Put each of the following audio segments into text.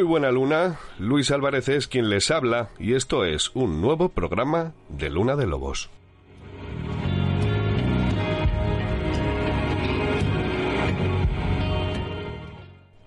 Muy buena luna, Luis Álvarez es quien les habla y esto es un nuevo programa de Luna de Lobos.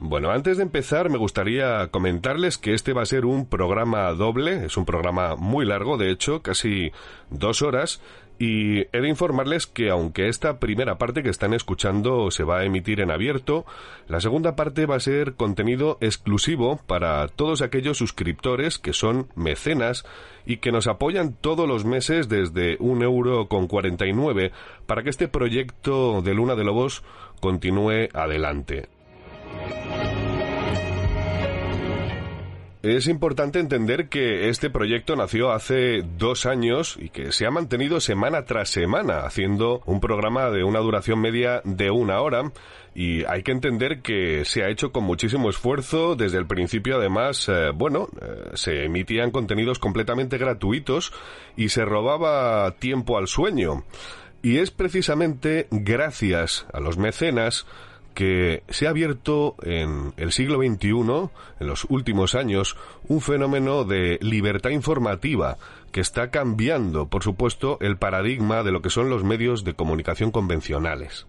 Bueno, antes de empezar me gustaría comentarles que este va a ser un programa doble, es un programa muy largo, de hecho, casi dos horas, y he de informarles que aunque esta primera parte que están escuchando se va a emitir en abierto, la segunda parte va a ser contenido exclusivo para todos aquellos suscriptores que son mecenas y que nos apoyan todos los meses desde un euro con 49 para que este proyecto de Luna de Lobos continúe adelante. Es importante entender que este proyecto nació hace dos años y que se ha mantenido semana tras semana haciendo un programa de una duración media de una hora. Y hay que entender que se ha hecho con muchísimo esfuerzo. Desde el principio además eh, bueno eh, se emitían contenidos completamente gratuitos y se robaba tiempo al sueño. Y es precisamente gracias a los mecenas que se ha abierto en el siglo XXI, en los últimos años, un fenómeno de libertad informativa que está cambiando, por supuesto, el paradigma de lo que son los medios de comunicación convencionales.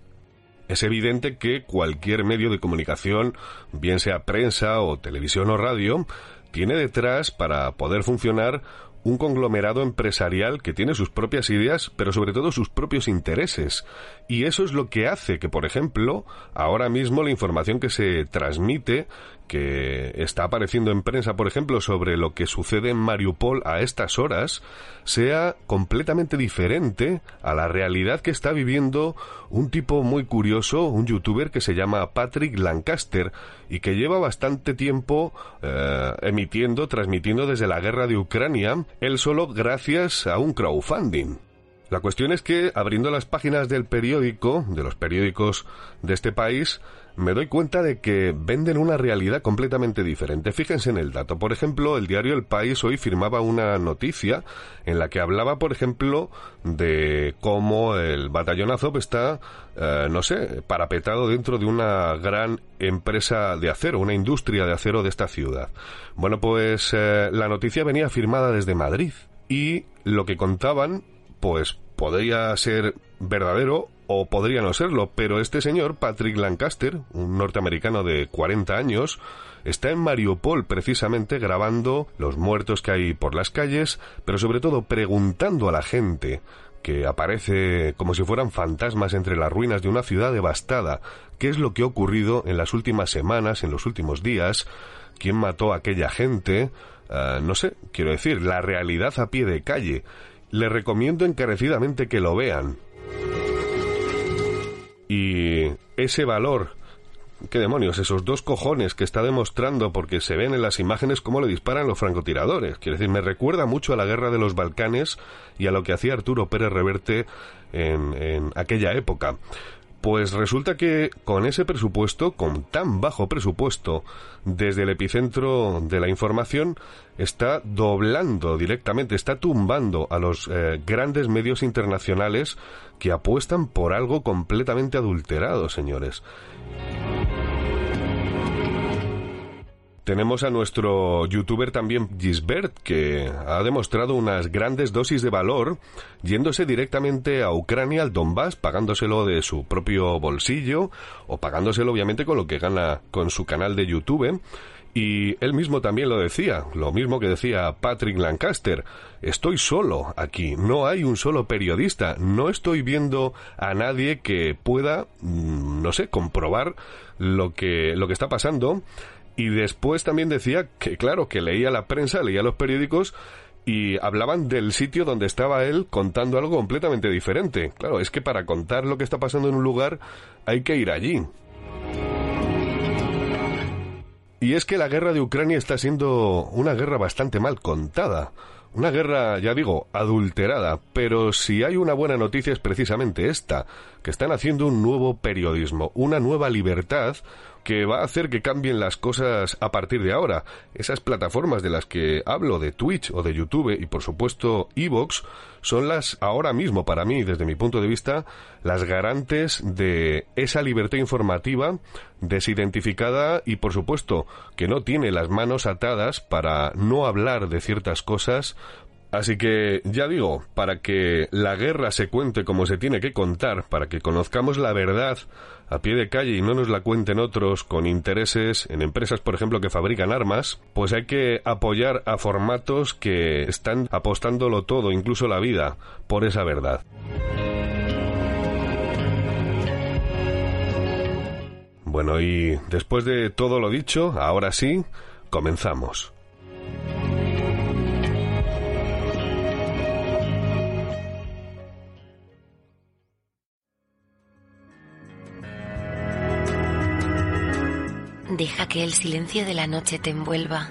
Es evidente que cualquier medio de comunicación, bien sea prensa o televisión o radio, tiene detrás, para poder funcionar, un conglomerado empresarial que tiene sus propias ideas, pero sobre todo sus propios intereses. Y eso es lo que hace que, por ejemplo, ahora mismo la información que se transmite, que está apareciendo en prensa, por ejemplo, sobre lo que sucede en Mariupol a estas horas, sea completamente diferente a la realidad que está viviendo un tipo muy curioso, un youtuber que se llama Patrick Lancaster y que lleva bastante tiempo eh, emitiendo, transmitiendo desde la guerra de Ucrania, él solo gracias a un crowdfunding. La cuestión es que, abriendo las páginas del periódico, de los periódicos de este país, me doy cuenta de que venden una realidad completamente diferente. Fíjense en el dato. Por ejemplo, el diario El País hoy firmaba una noticia en la que hablaba, por ejemplo, de cómo el batallón Azov está, eh, no sé, parapetado dentro de una gran empresa de acero, una industria de acero de esta ciudad. Bueno, pues eh, la noticia venía firmada desde Madrid y lo que contaban pues podría ser verdadero o podría no serlo, pero este señor, Patrick Lancaster, un norteamericano de 40 años, está en Mariupol precisamente grabando los muertos que hay por las calles, pero sobre todo preguntando a la gente que aparece como si fueran fantasmas entre las ruinas de una ciudad devastada, qué es lo que ha ocurrido en las últimas semanas, en los últimos días, quién mató a aquella gente, uh, no sé, quiero decir, la realidad a pie de calle. Le recomiendo encarecidamente que lo vean. Y ese valor qué demonios, esos dos cojones que está demostrando porque se ven en las imágenes cómo le disparan los francotiradores. Quiero decir, me recuerda mucho a la guerra de los Balcanes y a lo que hacía Arturo Pérez Reverte en, en aquella época. Pues resulta que con ese presupuesto, con tan bajo presupuesto, desde el epicentro de la información, está doblando directamente, está tumbando a los eh, grandes medios internacionales que apuestan por algo completamente adulterado, señores. Tenemos a nuestro youtuber también Gisbert, que ha demostrado unas grandes dosis de valor yéndose directamente a Ucrania, al Donbass, pagándoselo de su propio bolsillo o pagándoselo obviamente con lo que gana con su canal de YouTube. Y él mismo también lo decía, lo mismo que decía Patrick Lancaster. Estoy solo aquí, no hay un solo periodista, no estoy viendo a nadie que pueda, mm, no sé, comprobar lo que, lo que está pasando y después también decía que, claro, que leía la prensa, leía los periódicos y hablaban del sitio donde estaba él contando algo completamente diferente. Claro, es que para contar lo que está pasando en un lugar hay que ir allí. Y es que la guerra de Ucrania está siendo una guerra bastante mal contada. Una guerra, ya digo, adulterada, pero si hay una buena noticia es precisamente esta, que están haciendo un nuevo periodismo, una nueva libertad, que va a hacer que cambien las cosas a partir de ahora. Esas plataformas de las que hablo, de Twitch o de YouTube y por supuesto Evox, son las ahora mismo para mí, desde mi punto de vista, las garantes de esa libertad informativa desidentificada y por supuesto que no tiene las manos atadas para no hablar de ciertas cosas Así que ya digo, para que la guerra se cuente como se tiene que contar, para que conozcamos la verdad a pie de calle y no nos la cuenten otros con intereses en empresas, por ejemplo, que fabrican armas, pues hay que apoyar a formatos que están apostándolo todo, incluso la vida, por esa verdad. Bueno, y después de todo lo dicho, ahora sí, comenzamos. Deja que el silencio de la noche te envuelva,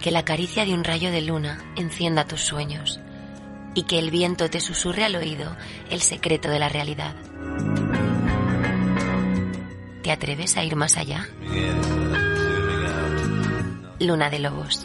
que la caricia de un rayo de luna encienda tus sueños y que el viento te susurre al oído el secreto de la realidad. ¿Te atreves a ir más allá? Luna de Lobos.